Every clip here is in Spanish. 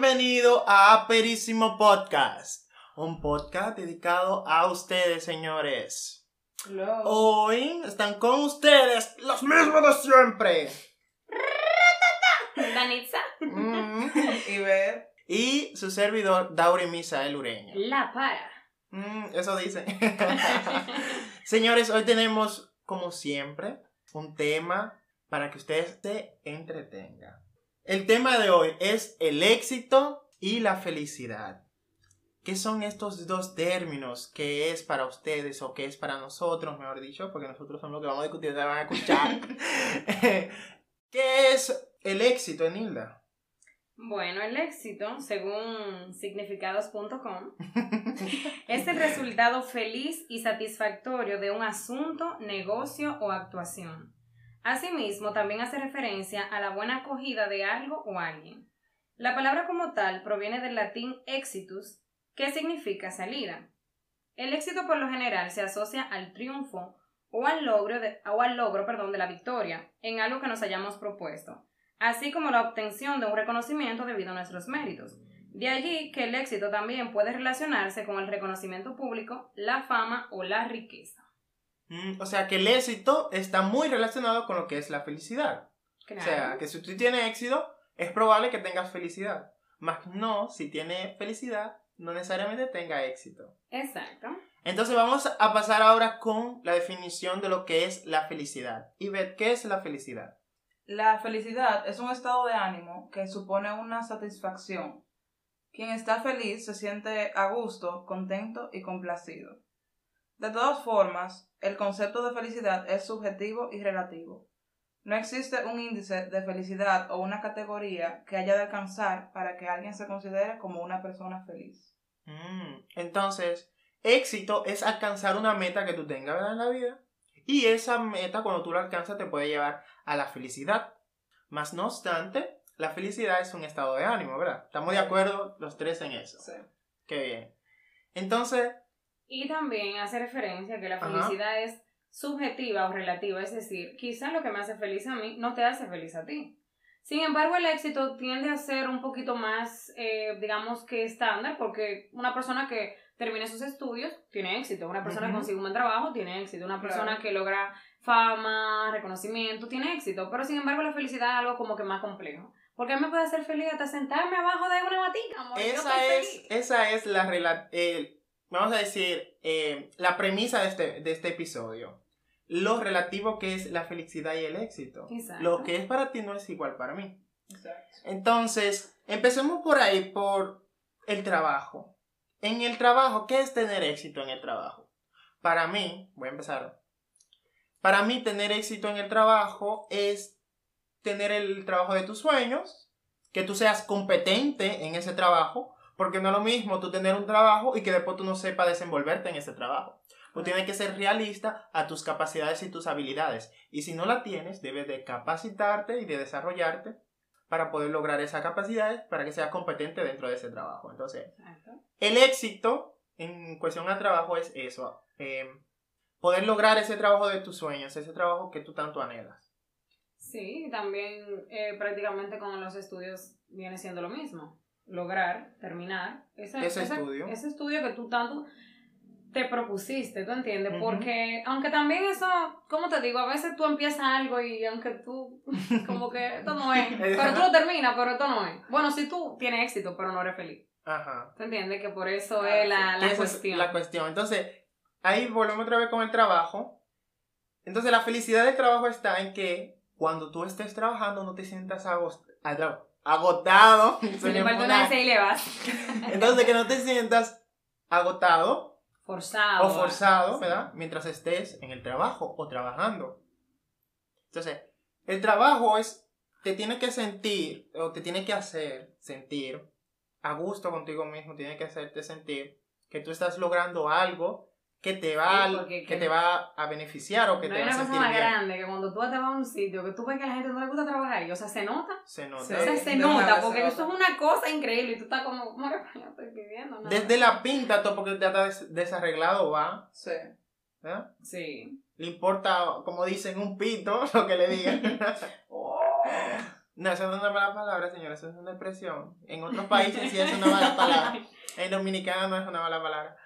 bienvenido a Aperísimo Podcast, un podcast dedicado a ustedes, señores. Hello. Hoy están con ustedes los mismos de siempre. Danitza. Mm. Y ver. Y su servidor, Dauri Misael Ureña. La para. Mm, eso dice. Señores, hoy tenemos, como siempre, un tema para que ustedes se entretengan. El tema de hoy es el éxito y la felicidad. ¿Qué son estos dos términos? ¿Qué es para ustedes o qué es para nosotros, mejor dicho? Porque nosotros somos los que vamos a discutir, ustedes van a escuchar. ¿Qué es el éxito, Enilda? Bueno, el éxito, según significados.com, es el resultado feliz y satisfactorio de un asunto, negocio o actuación. Asimismo, también hace referencia a la buena acogida de algo o alguien. La palabra como tal proviene del latín exitus, que significa salida. El éxito por lo general se asocia al triunfo o al logro, de, o al logro perdón, de la victoria en algo que nos hayamos propuesto, así como la obtención de un reconocimiento debido a nuestros méritos. De allí que el éxito también puede relacionarse con el reconocimiento público, la fama o la riqueza. Mm, o sea que el éxito está muy relacionado con lo que es la felicidad. Claro. O sea, que si tú tienes éxito, es probable que tengas felicidad. Más no, si tiene felicidad, no necesariamente tenga éxito. Exacto. Entonces vamos a pasar ahora con la definición de lo que es la felicidad. Y ver, ¿qué es la felicidad? La felicidad es un estado de ánimo que supone una satisfacción. Quien está feliz se siente a gusto, contento y complacido. De todas formas, el concepto de felicidad es subjetivo y relativo. No existe un índice de felicidad o una categoría que haya de alcanzar para que alguien se considere como una persona feliz. Mm, Entonces, éxito es alcanzar una meta que tú tengas ¿verdad? en la vida. Y esa meta, cuando tú la alcanzas, te puede llevar a la felicidad. Más no obstante, la felicidad es un estado de ánimo, ¿verdad? Estamos de acuerdo los tres en eso. Qué bien. Entonces, Y también hace referencia a que la Ajá. felicidad es subjetiva o relativa, es decir, quizás lo que me hace feliz a mí no te hace feliz a ti. Sin embargo, el éxito tiende a ser un poquito más, eh, digamos que estándar, porque una persona que termine sus estudios tiene éxito, una persona que consigue un buen trabajo tiene éxito, una persona Claro. que logra fama, reconocimiento, tiene éxito, pero sin embargo la felicidad es algo como que más complejo. Porque me puede hacer feliz hasta sentarme abajo de una matica, amor. esa es, feliz. esa es la el- vamos a decir, eh, la premisa de este, de este episodio. Lo relativo que es la felicidad y el éxito. Exacto. Lo que es para ti no es igual para mí. Exacto. Entonces, empecemos por ahí, por el trabajo. En el trabajo, ¿qué es tener éxito en el trabajo? Para mí, voy a empezar. Para mí, tener éxito en el trabajo es tener el trabajo de tus sueños, que tú seas competente en ese trabajo, porque no es lo mismo tú tener un trabajo y que después tú no sepas desenvolverte en ese trabajo. Tú tienes que ser realista a tus capacidades y tus habilidades. Y si no la tienes, debes de capacitarte y de desarrollarte para poder lograr esas capacidades para que seas competente dentro de ese trabajo. Entonces, el éxito en cuestión al trabajo es eso, eh, poder lograr ese trabajo de tus sueños, ese trabajo que tú tanto anhelas. Sí, también eh, prácticamente con los estudios viene siendo lo mismo. Lograr, terminar ese, Ese estudio. Ese estudio que tú tanto te propusiste, ¿tú entiendes? Porque, aunque también eso, ¿cómo te digo? A veces tú empiezas algo y aunque tú, como que esto no es, pero tú lo terminas, pero esto no es. Bueno, si tú tienes éxito, pero no eres feliz. Ajá. ¿Tú entiendes? Que por eso Ah, es la, la es cuestión. la cuestión. Entonces, ahí volvemos otra vez con el trabajo. Entonces, la felicidad del trabajo está en que cuando tú estés trabajando no te sientas agos- ag- agotado. Si Se le me falta pone- una S y le vas. Entonces, que no te sientas agotado Forzado. o forzado, ¿verdad? Mientras estés en el trabajo o trabajando. Entonces, el trabajo es, te tiene que sentir, o te tiene que hacer sentir a gusto contigo mismo, tiene que hacerte sentir que tú estás logrando algo que te va, Sí, a- porque- que te va a beneficiar o que no te hay va a una cosa sentir más bien. grande que cuando tú te vas a un sitio que tú ves que a la gente no le gusta trabajar ahí, o sea, se nota. Se nota. Sí. O sea, se nota, porque se eso es una cosa increíble y tú estás como, ¿cómo que coño estoy viviendo? Nada. Desde la pinta, todo porque ya está des- desarreglado va, Sí. ¿verdad? Sí. Le importa, como dicen, un pito lo que le digan. Oh. No, eso no es una mala palabra, señora, eso es una expresión. En otros países sí es una mala palabra. En Dominicana no es una mala palabra.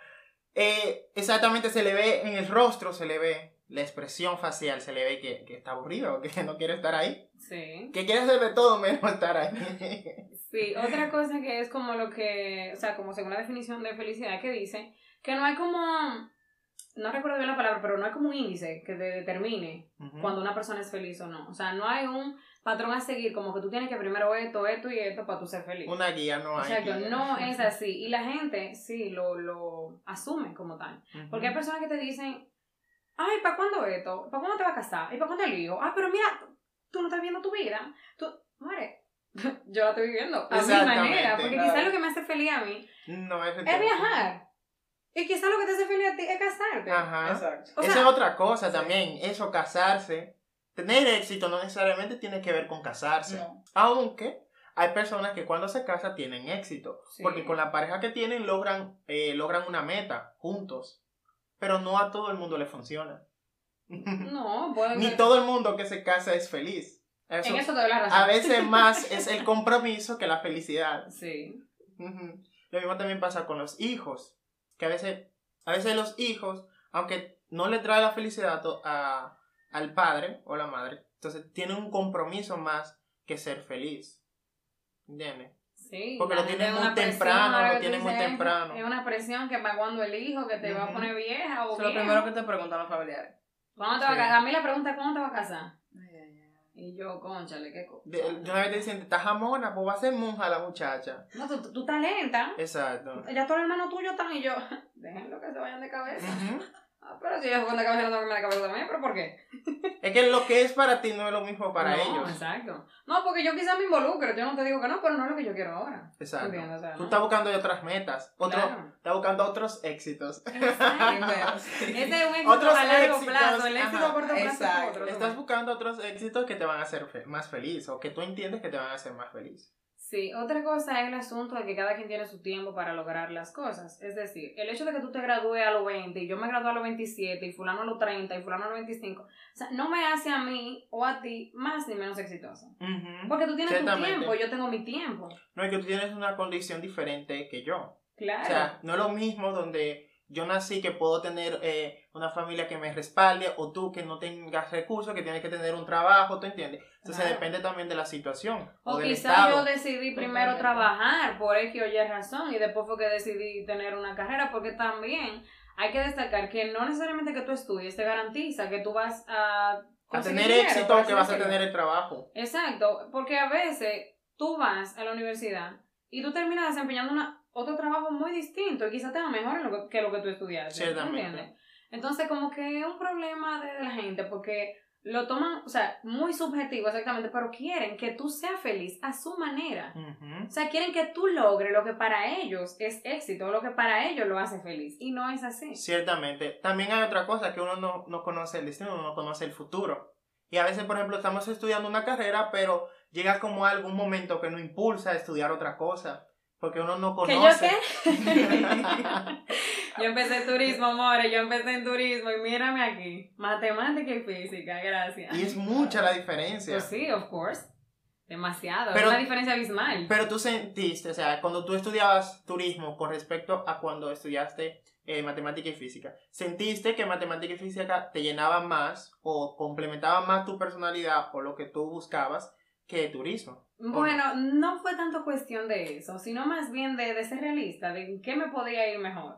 Eh, exactamente, se le ve en el rostro, se le ve la expresión facial, se le ve que, que está aburrido, que no quiere estar ahí. Sí. Que quiere hacer de todo menos estar ahí. Sí, otra cosa que es como lo que, o sea, como según la definición de felicidad que dice, que no hay como, no recuerdo bien la palabra, pero no hay como un índice que te determine cuando una persona es feliz o no. O sea, no hay un patrón a seguir como que tú tienes que primero esto, esto y esto para tú ser feliz. Una guía no hay. Exacto, guía. no es así. Y la gente sí lo, lo asume como tal. Porque hay personas que te dicen, ay, ¿para cuándo esto? ¿Para cuándo te vas a casar? ¿Y para cuándo el hijo? Ah, pero mira, tú no estás viviendo tu vida. Tú, muere. Yo la estoy viviendo a mi manera. Porque Claro. quizás lo que me hace feliz a mí No es es viajar. Y quizás lo que te hace feliz a ti es casarte. Ajá. Exacto. O Esa es otra cosa también, eso, casarse. Tener éxito no necesariamente tiene que ver con casarse. No. Aunque hay personas que cuando se casan tienen éxito. Sí. Porque con la pareja que tienen logran, eh, logran una meta juntos. Pero no a todo el mundo le funciona. No, puede Ni que- todo el mundo que se casa es feliz. Eso, En eso te doy la razón. a veces más es el compromiso que la felicidad. Sí. Lo mismo también pasa con los hijos. Que a veces, a veces los hijos, aunque no le trae la felicidad a al padre o la madre, entonces tienen un compromiso más que ser feliz. ¿Entiendes? Sí, Porque lo tienen muy temprano, lo tienen muy temprano. Es una presión que para cuando el hijo que te va a poner vieja o Eso es lo primero que te preguntan los familiares. ¿Cuándo te va a casar? A mí la pregunta es ¿cuándo te vas a casar? Y yo, conchale, qué cosa. De una vez te dicen, estás jamona, pues va a ser monja la muchacha. No, tú, tú estás lenta. Exacto. Ya todos los hermanos tuyos están y yo, déjenlo que se vayan de cabeza. Ujú. Ah, pero si se van de cabeza, no irme de cabeza también, pero ¿por qué? Es que lo que es para ti no es lo mismo para no, ellos. Exacto. No, porque yo quizás me involucro, yo no te digo que no, pero no es lo que yo quiero ahora. Exacto. O sea, Tú ¿no? estás buscando otras metas. Otro, Claro. Estás buscando otros éxitos. Exacto. Este es un éxito Otros a largo éxitos, plazo, el éxito ajá. a corto plazo es Exacto. otro. Estás buscando otros éxitos que te van a hacer fe- más feliz o que tú entiendes que te van a hacer más feliz. Sí, otra cosa es el asunto de que cada quien tiene su tiempo para lograr las cosas. Es decir, el hecho de que tú te gradúes a los 20 y yo me gradué a los 27 y fulano a los 30 y fulano a los 25, o sea, no me hace a mí o a ti más ni menos exitoso. Porque tú tienes tu tiempo, yo tengo mi tiempo. No es que tú tienes una condición diferente que yo. Claro. O sea, no es lo mismo donde yo nací que puedo tener eh, una familia que me respalde o tú que no tengas recursos, que tienes que tener un trabajo, ¿tú entiendes? Entonces Claro. depende también de la situación o, o quizás yo decidí primero Totalmente. trabajar por X o Y razón y después fue que decidí tener una carrera porque también hay que destacar que no necesariamente que tú estudies te garantiza que tú vas a a tener dinero, éxito por que vas a tener el trabajo. Exacto, porque a veces tú vas a la universidad y tú terminas desempeñando una, otro trabajo muy distinto y quizás te va mejor en lo que, que lo que tú estudiaste. Ciertamente. ¿entiendes? Entonces, como que es un problema de la gente porque lo toman, o sea, muy subjetivo exactamente, pero quieren que tú seas feliz a su manera. O sea, quieren que tú logres lo que para ellos es éxito, lo que para ellos lo hace feliz. Y no es así. Ciertamente. También hay otra cosa, que uno no, no conoce el destino, uno no conoce el futuro. Y a veces, por ejemplo, estamos estudiando una carrera, pero llega como algún momento que nos impulsa a estudiar otra cosa. Porque uno no ¿Que yo conoce. qué? yo empecé turismo, amores, yo empecé en turismo y mírame aquí. Matemática y física, gracias. y es mucha la diferencia. Pues sí, of course. Demasiado. Pero- es una diferencia abismal. Pero tú sentiste, o sea, cuando tú estudiabas turismo con respecto a cuando estudiaste eh, matemática y física, ¿sentiste que matemática y física te llenaban más o complementaban más tu personalidad o lo que tú buscabas que turismo? Bueno, no fue tanto cuestión de eso, sino más bien de, de ser realista, de qué me podía ir mejor.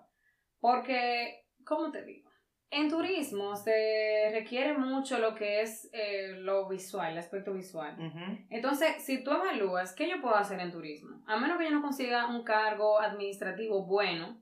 Porque, ¿cómo te digo? En turismo se requiere mucho lo que es eh, lo visual, el aspecto visual. Entonces, si tú evalúas, ¿qué yo puedo hacer en turismo? A menos que yo no consiga un cargo administrativo bueno,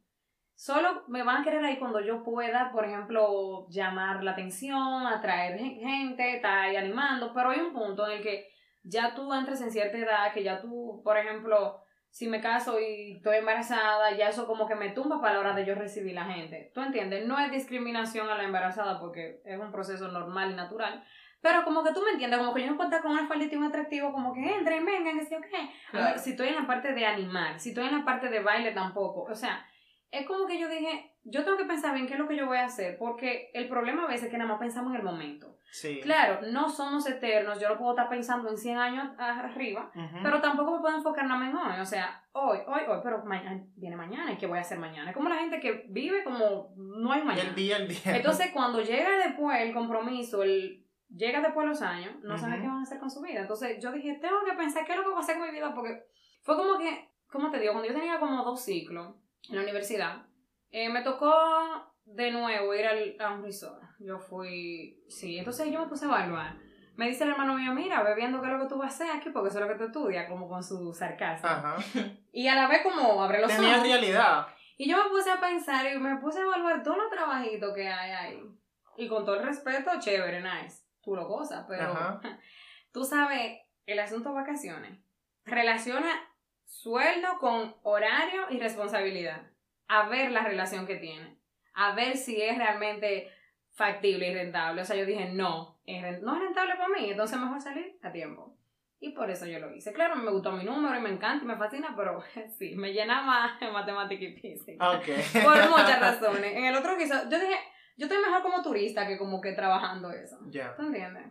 solo me van a querer ahí cuando yo pueda, por ejemplo, llamar la atención, atraer gen- gente, estar ahí animando, pero hay un punto en el que ya tú entres en cierta edad, que ya tú, por ejemplo, si me caso y estoy embarazada, ya eso como que me tumba para la hora de yo recibir la gente. ¿Tú entiendes? No es discriminación a la embarazada porque es un proceso normal y natural. Pero como que tú me entiendes, como que yo no estar con una faldita y un atractivo, como que entren, vengan, que sí o qué. Claro. si estoy en la parte de animar, si estoy en la parte de baile tampoco. O sea, es como que yo dije, yo tengo que pensar bien qué es lo que yo voy a hacer, porque el problema a veces es que nada más pensamos en el momento. Sí. Claro, no somos eternos, yo no puedo estar pensando en 100 años arriba, Ujú. pero tampoco me puedo enfocar nada en hoy, o sea, hoy, hoy, hoy, pero mañana, viene mañana, ¿y qué voy a hacer mañana? Es como la gente que vive como no hay mañana. el día, el día. Entonces, cuando llega después el compromiso, el, llega después los años, no sabe Ujú. qué van a hacer con su vida. Entonces, yo dije, tengo que pensar qué es lo que voy a hacer con mi vida, porque fue como que, ¿cómo te digo? Cuando yo tenía como dos ciclos en la universidad, eh, me tocó de nuevo ir al, a un resort. Yo fui, sí, entonces yo me puse a evaluar. Me dice el hermano mío, mira, ve viendo qué es lo que tú vas a hacer aquí, porque eso es lo que tú estudias, como con su sarcasmo. Ajá. Y a la vez como abre los Tenía ojos. realidad. Y yo me puse a pensar y me puse a evaluar todos los trabajitos que hay ahí. Y con todo el respeto, chévere, nice. Tú lo gozas, pero Ajá. tú sabes, el asunto vacaciones relaciona sueldo con horario y responsabilidad. A ver la relación que tiene. A ver si es realmente factible y rentable. O sea, yo dije, no, es no es rentable para mí, entonces mejor salir a tiempo. Y por eso yo lo hice. Claro, me gustó mi número y me encanta y me fascina, pero sí, me llena más en matemática y física. Por muchas razones. En el otro quizás, yo dije, yo estoy mejor como turista que como que trabajando eso. Ya. ¿Tú entiendes?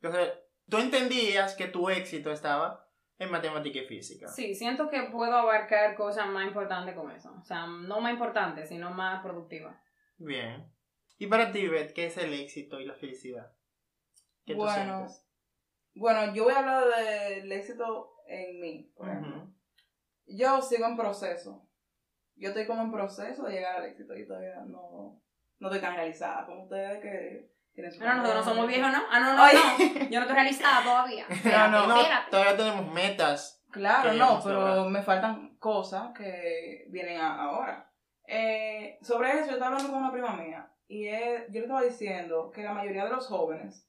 Entonces, tú entendías que tu éxito estaba en matemática y física. Sí, siento que puedo abarcar cosas más importantes con eso. O sea, no más importantes, sino más productivas. Bien. Y para ti, Beth, ¿qué es el éxito y la felicidad? ¿Qué tú Bueno, sientes? Bueno, yo voy a hablar del éxito en mí, por ejemplo. Yo sigo en proceso. Yo estoy como en proceso de llegar al éxito y todavía no, no estoy tan realizada como ustedes que tienen su Ah, no, nosotros no somos viejos, ¿no? Ah, no, no, no. Yo no estoy realizada todavía. Espérate, no, No, espérate. todavía tenemos metas. Claro, no, pero me faltan cosas que vienen a- ahora. Eh, sobre eso, yo estaba hablando con una prima mía y él- yo le estaba diciendo que la mayoría de los jóvenes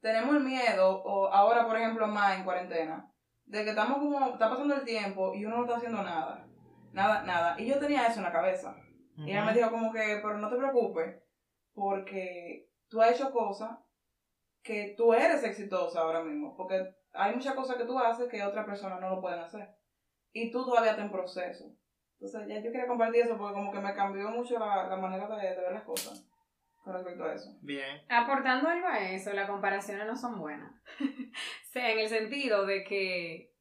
tenemos el miedo, o ahora por ejemplo más en cuarentena, de que estamos como, está pasando el tiempo y uno no está haciendo nada. Nada, nada. Y yo tenía eso en la cabeza. Y ella me dijo como que, pero no te preocupes, porque tú has hecho cosas que tú eres exitosa ahora mismo, porque hay muchas cosas que tú haces que otras personas no lo pueden hacer. Y tú todavía estás en proceso. Entonces ya yo quería compartir eso porque como que me cambió mucho la, la manera de, de ver las cosas con respecto a eso. Bien. Aportando algo a eso, las comparaciones no son buenas. o sea, en el sentido de que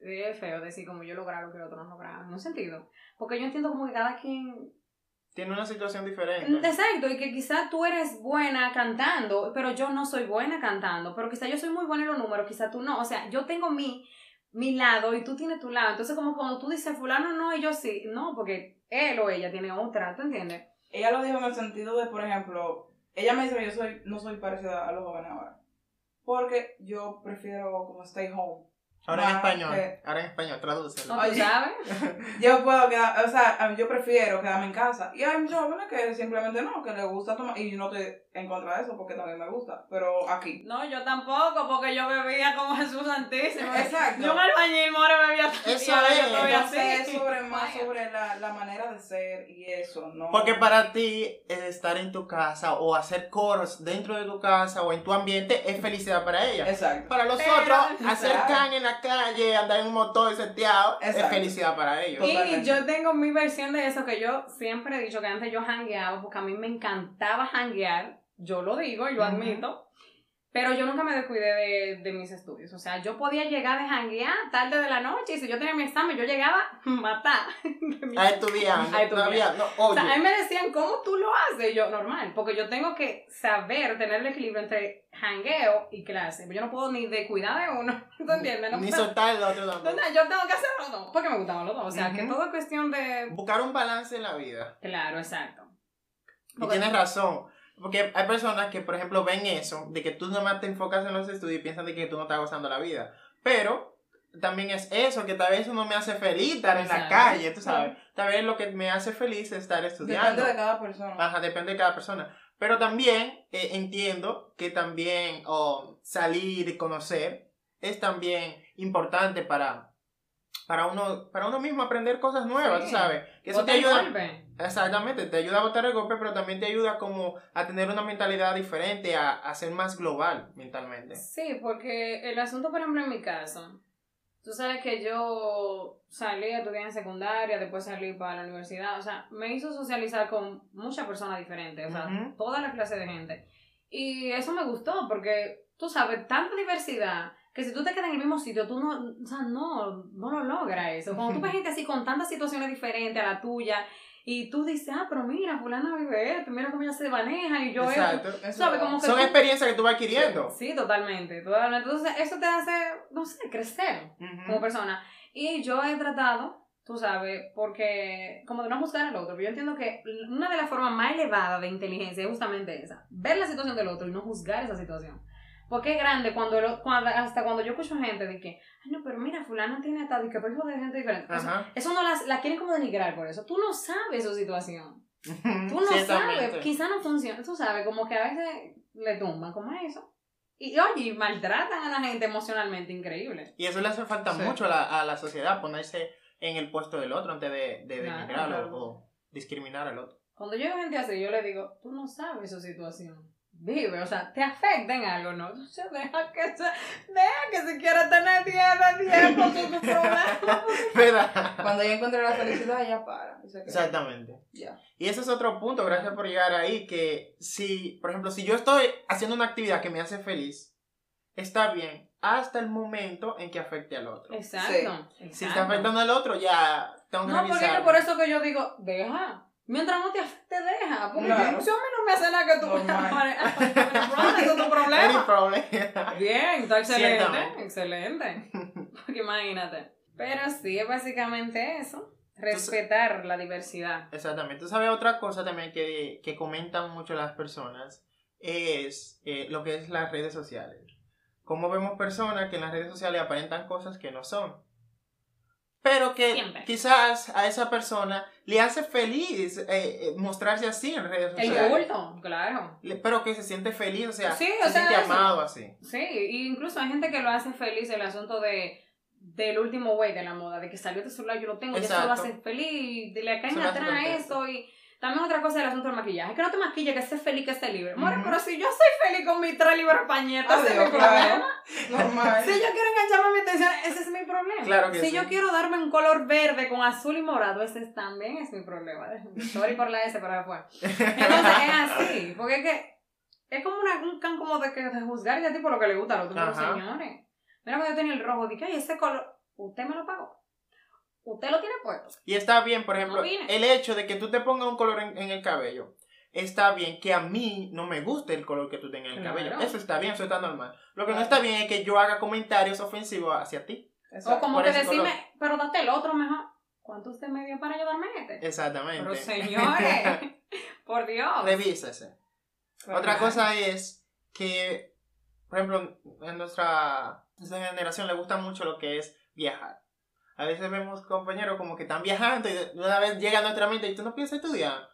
es feo decir como yo lograr lo que otros no lograron. En un sentido. Porque yo entiendo como que cada quien Tiene una situación diferente. Exacto, y que quizás tú eres buena cantando, pero yo no soy buena cantando, pero quizás yo soy muy buena en los números, quizás tú no. O sea, yo tengo mi, mi lado y tú tienes tu lado. Entonces, como cuando tú dices fulano no y yo sí, no, porque él o ella tiene otra, ¿tú entiendes? Ella lo dijo en el sentido de, por ejemplo, ella me dice que yo soy, no soy parecida a los jóvenes ahora. Porque yo prefiero como stay home. Ahora en Ah, español. que- Ahora en español, tradúcelo. No, tú sabes. Yo puedo quedar, o sea, yo prefiero quedarme en casa. Y hay muchos jóvenes que simplemente no, que les gusta tomar. Y yo no estoy en contra de eso porque también me gusta. Pero aquí. No, yo tampoco, porque yo bebía como Jesús Santísimo. Exacto. Yo en albañil more bebía Eso y ahora es. yo estoy Entonces así. es sobre más sobre la, la manera de ser y eso, ¿no? Porque para ti, estar en tu casa o hacer coros dentro de tu casa o en tu ambiente es felicidad para ella. Exacto. Para los Pero- otros, hacer can en la calle, andar en un motor seteado, es Exacto. felicidad para ellos. Y Totalmente. yo tengo mi versión de eso que yo siempre he dicho que antes yo jangueaba porque a mí me encantaba janguear, yo lo digo y lo admito, pero yo nunca me descuidé de, de mis estudios. O sea, yo podía llegar de janguear tarde de la noche y si yo tenía mi examen, yo llegaba matar. A estudiar, A estudiar. todavía, no, O sea, a mí me decían, ¿cómo tú lo haces? Y yo, normal, porque yo tengo que saber tener el equilibrio entre jangueo y clase. Yo no puedo ni descuidar de uno, ¿tú entiendes? No ni soltar el otro tampoco. Entonces, yo tengo que hacer los dos, porque me gustaban los dos. O sea, que Ujú. todo es cuestión de... Buscar un balance en la vida. Claro, exacto. Y Porque- tienes razón. Porque hay personas que, por ejemplo, ven eso, de que tú nomás te enfocas en los estudios y piensan de que tú no estás gozando la vida. Pero también es eso, que tal vez eso no me hace feliz estar en la calle, tú sabes. Tal vez lo que me hace feliz es estar estudiando. Depende de cada persona. Ajá, depende de cada persona. Pero también eh, entiendo que también oh, salir y conocer es también importante para, para, uno, para uno mismo aprender cosas nuevas, Sí. sabes. Que eso te ayuda. golpe. Exactamente, te ayuda a botar el golpe, pero también te ayuda como a tener una mentalidad diferente, a, a ser más global mentalmente. Sí, porque el asunto, por ejemplo, en mi caso, Tú sabes que yo salí a estudiar en secundaria, después salí para la universidad, o sea, me hizo socializar con muchas personas diferentes, o sea, Ujú. toda la clase de gente. Y eso me gustó porque, tú sabes, tanta diversidad que si tú te quedas en el mismo sitio, tú no, o sea, no, no lo logras eso. Cuando tú ves gente así con tantas situaciones diferentes a la tuya y tú dices, ah, pero mira, fulana vive esto, mira cómo ella se maneja y yo. Exacto. Eso. Como que Son tú- experiencias que tú vas adquiriendo. Sí, totalmente, totalmente. Entonces, eso te hace, no sé, crecer como persona. Y yo he tratado, tú sabes, porque como de no juzgar al otro, yo entiendo que una de las formas más elevadas de inteligencia es justamente esa, ver la situación del otro y no juzgar esa situación. Porque es grande cuando, lo- cuando hasta cuando yo escucho gente de que, ay no, pero mira, fulano tiene tal y que hijo de gente diferente. O sea, Ajá. eso no las, la quieren como denigrar por eso. Tú no sabes su situación. Tú no sabes, quizá no funciona. Tú sabes, como que a veces le tumban como eso. Y oye, maltratan a la gente emocionalmente increíble. Y eso le hace falta Sí. mucho a la, a la sociedad, ponerse en el puesto del otro antes de, de denigrarlo claro. o discriminar al otro. Cuando llega gente así, yo le digo, tú no sabes su situación. Vive, o sea, te afecta en algo, ¿no? Entonces deja que se, deja que si quiere tener 10 de 10 con sus problemas. ¿Verdad? Cuando ya encuentre la felicidad, ya para. Exactamente. Ya. Y ese es otro punto, gracias por llegar ahí, que si, por ejemplo, si yo estoy haciendo una actividad que me hace feliz, está bien hasta el momento en que afecte al otro. Exacto. Si está exacto. afectando al otro, ya tengo que No, porque es por eso que yo digo, deja. Mientras no te afecte, deja. Porque Claro. si a mí no me hace nada que tú Normal. Bueno, eso es tu problema. problem. Bien, está excelente. Excelente. Porque imagínate. Pero sí, es básicamente eso. Respetar la diversidad. Exactamente. Tú sabes, otra cosa también que, que comentan mucho las personas es eh, lo que es las redes sociales. Cómo vemos personas que en las redes sociales aparentan cosas que no son. Pero que Siempre. quizás a esa persona le hace feliz eh, eh, mostrarse así en redes El sociales. culto, claro. Le- Pero que se siente feliz, o sea, Sí, o se sea, siente eso. amado así. Sí, y incluso hay gente que lo hace feliz el asunto de del último güey de la moda, de que salió este celular, yo lo tengo, y eso lo Exacto. hace feliz, y le caen lo atrás eso, y también otra cosa del asunto del maquillaje, que no te maquilles, que estés feliz, que estés libre. More, pero si yo soy feliz con mis tres libros pañetas, ese es mi problema. Normal. Si yo quiero engancharme mi atención, ese es mi problema. Claro que si sí. yo quiero darme un color verde con azul y morado, ese es- también es mi problema. Sorry por la S, pero después. Entonces es así, porque es que es como una, un can como de, que, de juzgar y a ti por lo que le gusta a los otros señores. Mira cuando yo tenía el rojo, dije, ay, ese color, usted me lo pagó. Usted lo tiene puesto. Y está bien, por ejemplo, el hecho de que tú te pongas un color en, en el cabello. Está bien que a mí no me guste el color que tú tengas en el Claro. cabello. Eso está bien, eso está normal. Lo que no está bien es que yo haga comentarios ofensivos hacia ti. Exacto. O como por que decirme, color. pero date el otro mejor. ¿Cuánto usted me dio para ayudarme este? Exactamente. Pero señores, por Dios. Revísese. Otra cosa es que, por ejemplo, en nuestra, nuestra generación le gusta mucho lo que es viajar. A veces vemos compañeros como que están viajando y de una vez llega a nuestra mente y tú no piensas estudiar.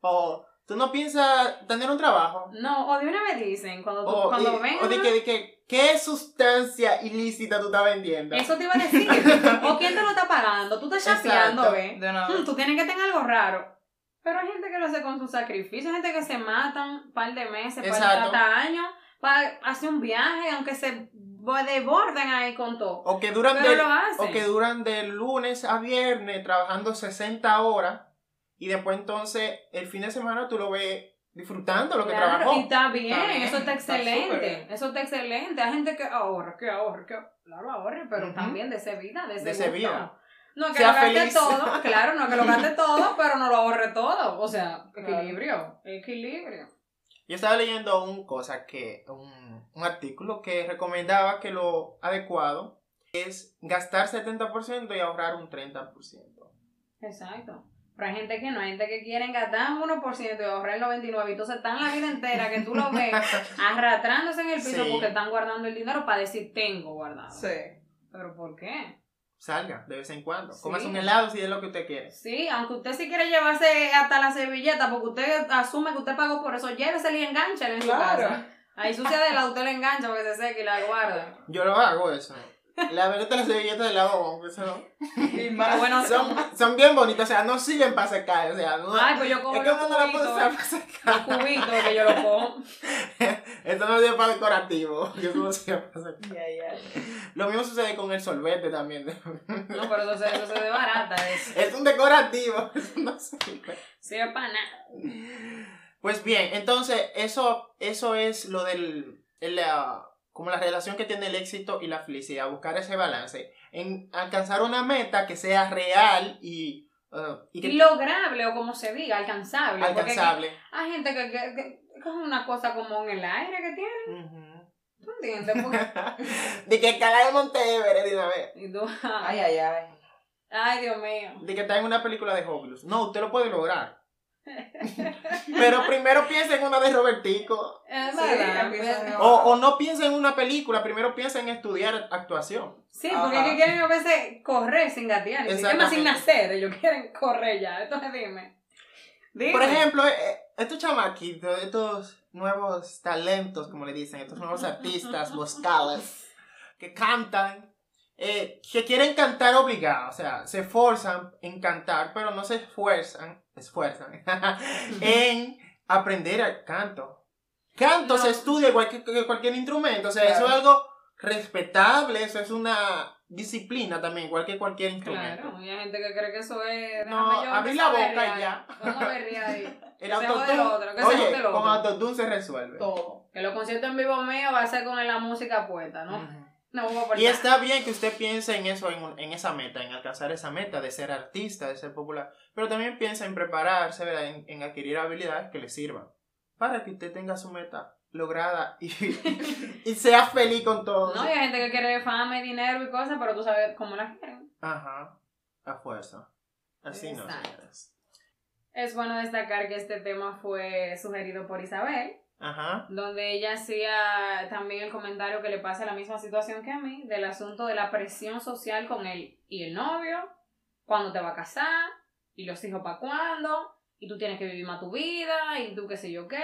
O tú no piensas tener un trabajo. No, o de una vez dicen, cuando, tú- O, cuando y- ven... o de que, de que, ¿qué sustancia ilícita tú estás vendiendo? Eso te iba a decir. o quién te lo está pagando. Tú estás chapeando. ¿ves? Hmm. Tú tienes que tener algo raro. Pero hay gente que lo hace con su sacrificio. Hay gente que se matan un par de meses, par de Exacto. hasta años, para hacer un viaje, aunque se desborden ahí con todo. O que duran Pero de, lo hacen. o que duran de lunes a viernes trabajando 60 horas y después entonces el fin de semana tú lo ves disfrutando lo que Claro, trabajó. y está bien, Está bien, eso está excelente. eso está excelente. Hay gente que ahorra, que ahorra, que claro, ahorre, pero también de ese vida, de ese, De ese gusto. vida. No que Sea lo gaste feliz. todo, claro, no que lo gaste todo, pero no lo ahorre todo. O sea, equilibrio, equilibrio. Yo estaba leyendo un cosa que un, un artículo que recomendaba que lo adecuado es gastar 70% y ahorrar un 30%. Exacto. Pero hay gente que no, hay gente que quieren gastar un 1% y ahorrar el 99%. Y entonces están la vida entera que tú lo ves arrastrándose en el piso Sí. porque están guardando el dinero para decir tengo guardado. Sí. ¿Pero por qué? Salga de vez en cuando. Sí. Comas un helado si es lo que usted quiere. Sí, aunque usted sí quiere llevarse hasta la servilleta porque usted asume que usted pagó por eso, llévesela y enganchela en su Claro. casa. Ahí sucia de la usted la engancha porque se seque y la guarda. Yo lo hago eso. La verdad las servilletas de lado eso no. Y más. Bueno, son, son bien bonitas, o sea, no sirven para secar. O sea, no, Ay, pues yo cojo es que uno no la puede usar eh. para secar. los cubitos que yo los cojo. Esto no es para decorativo. Yo no pasa. Ya, ya. Lo mismo sucede con el sorbete también. No, pero eso se, eso se de barata. Es, Es un decorativo. Eso no sirve. es para nada. Pues bien, entonces eso, eso es lo del, el, ah, como la relación que tiene el éxito y la felicidad, buscar ese balance, en alcanzar una meta que sea real y, ah, y que lograble, o como se diga, alcanzable. porque alcanzable. Hay gente que, que, que coge una cosa como en el aire que tiene. ¿Tú entiendes? Porque- de que escalar el Monte Everest de una vez. Ay, ay, ay. ay, Dios mío. De que está en una película de Hobbes. No, usted lo puede lograr. Pero primero piensa en una de Robertico. Es Sí, verdad. empieza de- O, o no piensa en una película, primero piensa en estudiar actuación. Sí, porque es que quieren a veces correr sin gatear. Es más sin nacer, ellos quieren correr ya. Entonces dime. Dime. Por ejemplo, eh, estos chamaquitos, estos nuevos talentos, como le dicen, estos nuevos artistas vocales que cantan, eh, que quieren cantar obligados, o sea, se esfuerzan en cantar, pero no se esfuerzan, esfuerzan en aprender el canto. Canto No. se estudia igual que, que cualquier instrumento, o sea, eso es algo respetable, eso es una disciplina también, igual que cualquier instrumento. Claro, hay gente que cree que eso es. No, yo abrí la boca y ya. Vamos a berrear ahí. El Que autotune, que oye, con autotune se resuelve. Todo. Que los conciertos en vivo míos va a ser con la música puesta, ¿no? No aportar. Y está bien que usted piense en eso, en, en esa meta, en alcanzar esa meta de ser artista, de ser popular, pero también piensa en prepararse, ¿verdad? En, en adquirir habilidades que le sirvan para que usted tenga su meta lograda y, y sea feliz con todo. No, y hay gente que quiere fama y dinero y cosas, pero tú sabes cómo la quieren. Ajá, a fuerza. Así no, Exacto. señores. Es bueno destacar que este tema fue sugerido por Isabel, Ajá, donde ella hacía también el comentario que le pasa la misma situación que a mí, del asunto de la presión social con él y el novio, cuándo te va a casar, y los hijos para cuándo, y tú tienes que vivir más tu vida, y tú qué sé yo qué.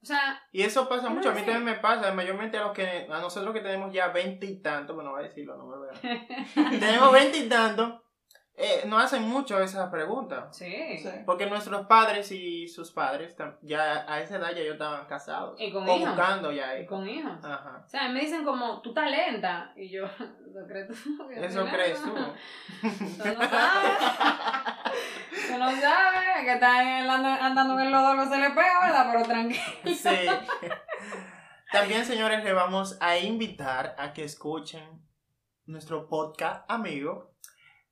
O sea, y eso pasa mucho, a mí también me pasa, mayormente a los que, a nosotros que tenemos ya veinte y tanto, bueno, voy a decirlo, no me voy a... tenemos veinte y tanto, eh, nos hacen mucho esa pregunta. sí. Sí. Porque nuestros padres y sus padres ya a esa edad ya ellos estaban casados. Y con o hijos. buscando ya Y con hijos. Ajá. O sea, me dicen como, tú estás lenta. Y yo, ¿eso crees tú? Eso crees tú. Tú no sabes. Tú no sabes que estás andando, andando en el lodo, no se le pega, ¿verdad? Pero tranquilo. Sí. También, señores, le vamos a invitar a que escuchen nuestro podcast amigo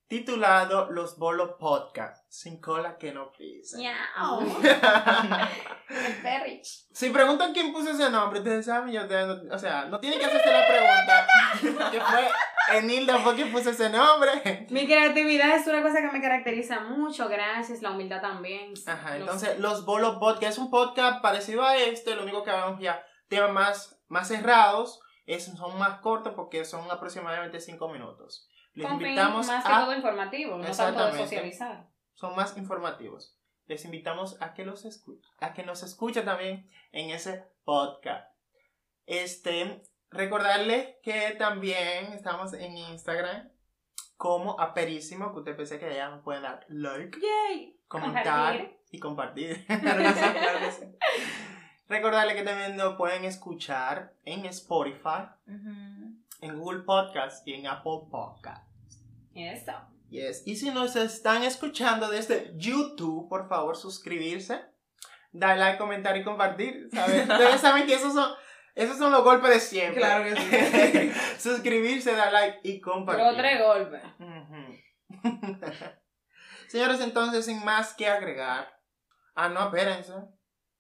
titulado Los Bolos Podcast, sin cola que no pisa. Miau. El perrich. Si preguntan quién puso ese nombre, ustedes saben, yo te- no- o sea, no tienen que hacerse la pregunta. que fue Enilda fue quien puso ese nombre. Mi creatividad es una cosa que me caracteriza mucho, gracias, la humildad también. Ajá, Los- entonces Los Bolos Podcast es un podcast parecido a este, lo único que vamos ya temas más, más cerrados, es, son más cortos porque son aproximadamente 5 minutos. Les con invitamos más que a... todo informativo, no tanto de socializar. Son más informativos. Les invitamos a que los escuchen, a que nos escuchen también en ese podcast. Este, recordarles que también estamos en Instagram como Aperísimo, que usted pensé que ya nos pueden dar like, Yay. comentar Compartir. y compartir. Claro que que que también nos pueden escuchar en Spotify, en Google Podcast y en Apple Podcast. Eso. Yes. Y si nos están escuchando desde YouTube, por favor, suscribirse, dar like, comentar y compartir. Ustedes saben que esos son, esos son los golpes de siempre. Claro que sí. Suscribirse, dar like y compartir. Pero tres golpes. Señores, entonces, sin más que agregar. Ah, no, espérense.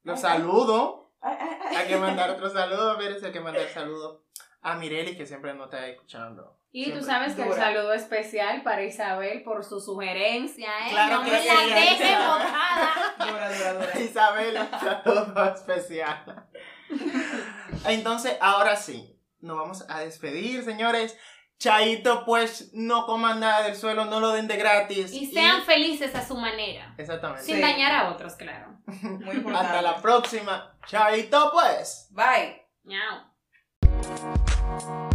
Los Ay, saludo. Ay, ay, ay. Hay que mandar otro saludo. Espérense, hay que mandar saludo a Mireli, que siempre nos está escuchando. Y tú sabes que el Dura. saludo especial para Isabel por su sugerencia, ¿eh? Claro no que me sí, la dura, dura. Isabel, un saludo especial. Entonces, ahora sí, nos vamos a despedir, señores. Chaito, pues no coman nada del suelo, no lo den de gratis. Y sean felices a su manera. Exactamente. Sin Sí. dañar a otros, claro. Muy importante. Hasta la próxima. Chaito, pues. Bye. Música